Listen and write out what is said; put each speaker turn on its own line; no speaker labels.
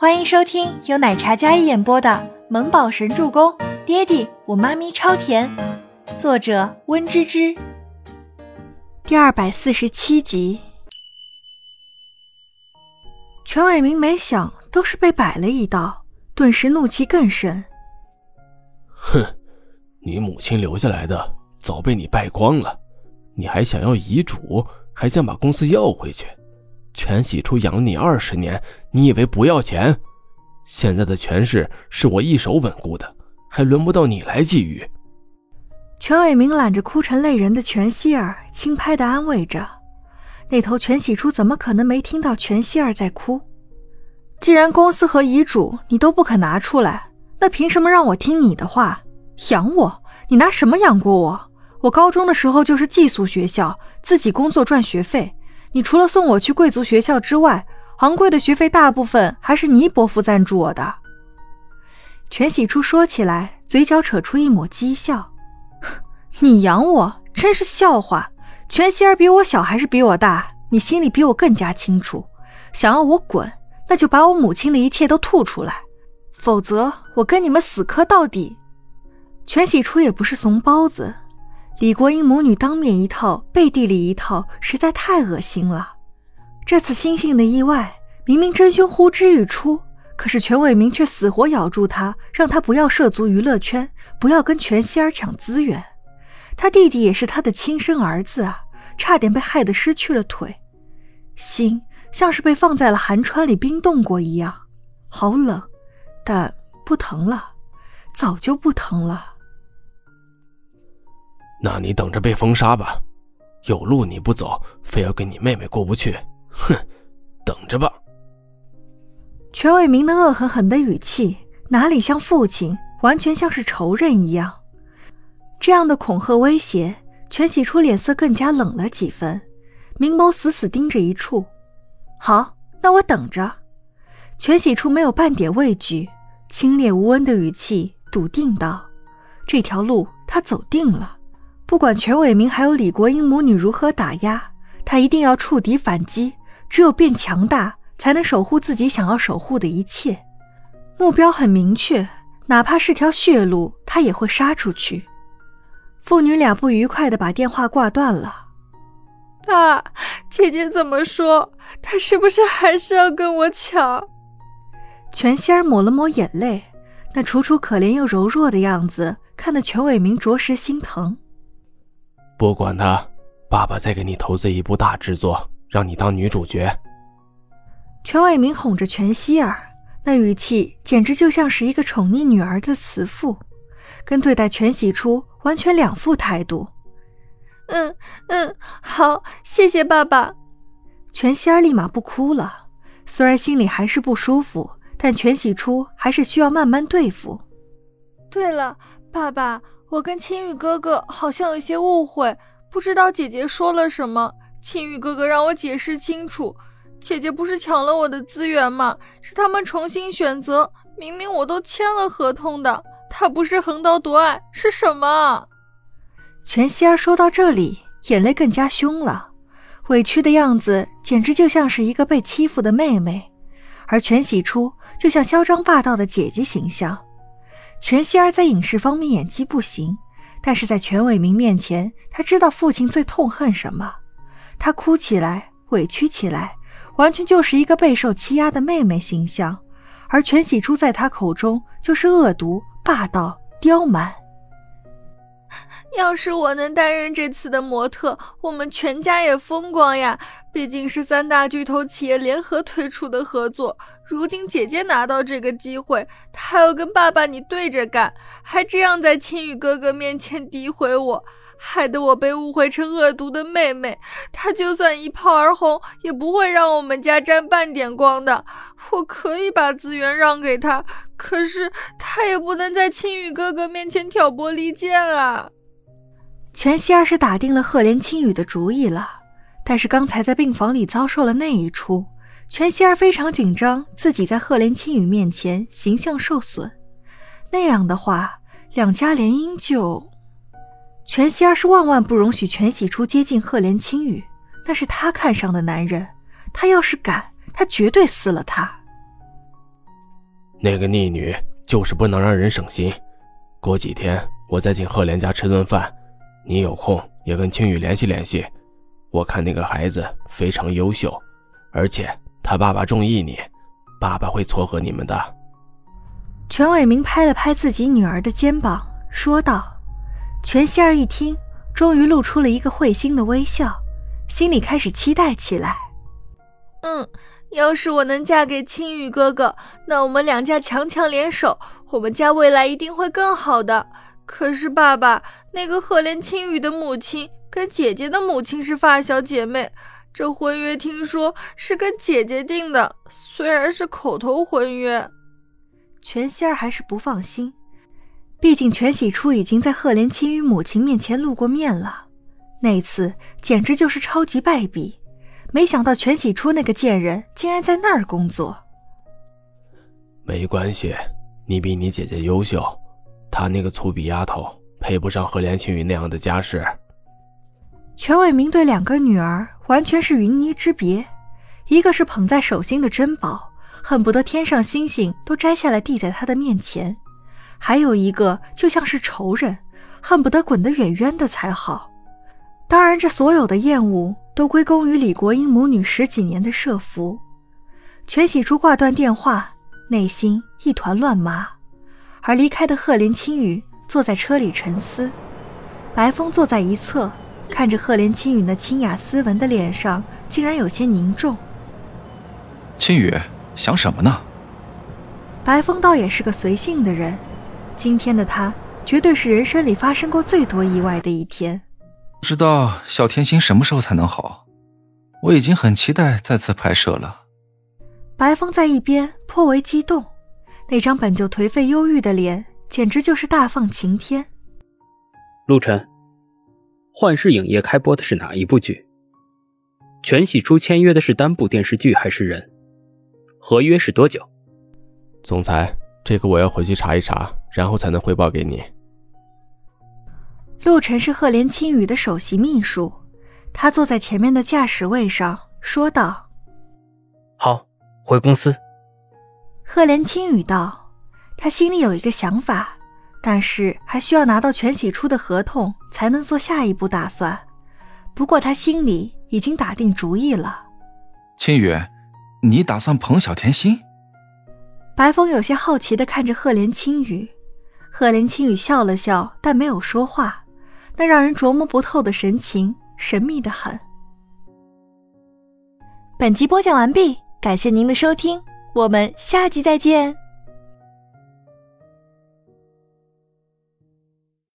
欢迎收听由奶茶嘉一演播的《萌宝神助攻》，爹地我妈咪超甜，作者温芝芝。第二百四十七集。全伟明没想，都是被摆了一道，顿时怒气更深。
哼，你母亲留下来的早被你败光了，你还想要遗嘱，还想把公司要回去？全喜初养你二十年，你以为不要钱？现在的权势是我一手稳固的，还轮不到你来觊觎。
全伟明揽着哭成泪人的全希儿，轻拍的安慰着。那头全喜初怎么可能没听到全希儿在哭？既然公司和遗嘱你都不肯拿出来，那凭什么让我听你的话养我？你拿什么养过我？我高中的时候就是寄宿学校，自己工作赚学费。你除了送我去贵族学校之外，昂贵的学费大部分还是你伯父赞助我的。全喜初说起来，嘴角扯出一抹讥笑：“ 你养我真是笑话！全希儿比我小还是比我大？你心里比我更加清楚。想要我滚，那就把我母亲的一切都吐出来，否则我跟你们死磕到底。”全喜初也不是怂包子。李国英母女当面一套，背地里一套，实在太恶心了。这次星星的意外，明明真凶呼之欲出，可是全伟明却死活咬住他，让他不要涉足娱乐圈，不要跟全希儿抢资源。他弟弟也是他的亲生儿子啊，差点被害得失去了腿，心像是被放在了寒川里冰冻过一样，好冷，但不疼了，早就不疼了。
那你等着被封杀吧，有路你不走，非要跟你妹妹过不去，哼，等着吧。
全伟明的恶狠狠的语气，哪里像父亲，完全像是仇人一样。这样的恐吓威胁，全喜初脸色更加冷了几分，明眸死死盯着一处。好，那我等着。全喜初没有半点畏惧，清冽无温的语气笃定道：“这条路他走定了。”不管全伟明还有李国英母女如何打压，他一定要触底反击。只有变强大，才能守护自己想要守护的一切。目标很明确，哪怕是条血路，他也会杀出去。父女俩不愉快的把电话挂断了。
爸，姐姐怎么说？她是不是还是要跟我抢？
全仙儿抹了抹眼泪，那楚楚可怜又柔弱的样子，看得全伟明着实心疼。
不管他，爸爸再给你投资一部大制作，让你当女主角。
全伟明哄着全希儿，那语气简直就像是一个宠溺女儿的慈父，跟对待全喜初完全两副态度。
嗯嗯，好，谢谢爸爸。
全希儿立马不哭了，虽然心里还是不舒服，但全喜初还是需要慢慢对付。
对了，爸爸。我跟青羽哥哥好像有些误会，不知道姐姐说了什么。青羽哥哥让我解释清楚，姐姐不是抢了我的资源吗？是他们重新选择，明明我都签了合同的，他不是横刀夺爱是什么？
全希儿说到这里，眼泪更加凶了，委屈的样子简直就像是一个被欺负的妹妹，而全喜初就像嚣张霸道的姐姐形象。全希儿在影视方面演技不行，但是在全伟明面前，她知道父亲最痛恨什么。她哭起来，委屈起来，完全就是一个备受欺压的妹妹形象。而全喜珠在她口中就是恶毒、霸道、刁蛮。
要是我能担任这次的模特，我们全家也风光呀！毕竟是三大巨头企业联合推出的合作。如今姐姐拿到这个机会，她要跟爸爸你对着干，还这样在青羽哥哥面前诋毁我，害得我被误会成恶毒的妹妹。她就算一炮而红，也不会让我们家沾半点光的。我可以把资源让给她，可是她也不能在青羽哥哥面前挑拨离间啊！
全希儿是打定了赫连青羽的主意了，但是刚才在病房里遭受了那一出，全希儿非常紧张，自己在赫连青羽面前形象受损，那样的话，两家联姻就……全希儿是万万不容许全喜初接近赫连青羽，那是他看上的男人，他要是敢，他绝对撕了他。
那个逆女就是不能让人省心。过几天我再请赫连家吃顿饭，你有空也跟青雨联系联系。我看那个孩子非常优秀，而且他爸爸中意你，爸爸会撮合你们的。
全伟明拍了拍自己女儿的肩膀，说道：“全希儿一听，终于露出了一个会心的微笑，心里开始期待起来。
嗯，要是我能嫁给青雨哥哥，那我们两家强强联手，我们家未来一定会更好的。可是爸爸，那个赫连青羽的母亲跟姐姐的母亲是发小姐妹，这婚约听说是跟姐姐定的，虽然是口头婚约。”
全希儿还是不放心，毕竟全喜初已经在赫连青羽母亲面前露过面了，那次简直就是超级败笔。没想到全喜初那个贱人竟然在那儿工作。
没关系，你比你姐姐优秀，她那个粗鄙丫头配不上赫连青羽那样的家世。
全伟明对两个女儿完全是云泥之别，一个是捧在手心的珍宝。恨不得天上星星都摘下来递在他的面前，还有一个就像是仇人，恨不得滚得远远的才好。当然，这所有的厌恶都归功于李国英母女十几年的设伏。全喜珠挂断电话，内心一团乱麻。而离开的赫连青雨坐在车里沉思，白风坐在一侧，看着赫连青雨那清雅斯文的脸上，竟然有些凝重。
青雨。想什么呢？
白风倒也是个随性的人，今天的他绝对是人生里发生过最多意外的一天。
不知道小甜心什么时候才能好？我已经很期待再次拍摄了。
白风在一边颇为激动，那张本就颓废忧郁的脸，简直就是大放晴天。
陆晨，幻视影业开播的是哪一部剧？全喜初签约的是单部电视剧还是人？合约是多久？
总裁，这个我要回去查一查，然后才能汇报给你。
陆晨是赫连青羽的首席秘书，他坐在前面的驾驶位上，说道：“
好，回公司。”
赫连青语道：“他心里有一个想法，但是还需要拿到全喜初的合同才能做下一步打算。不过他心里已经打定主意了。”
青羽。你打算捧小甜心？
白风有些好奇的看着赫连青羽，赫连青羽笑了笑，但没有说话，那让人琢磨不透的神情神秘的很。本集播讲完毕，感谢您的收听，我们下集再见。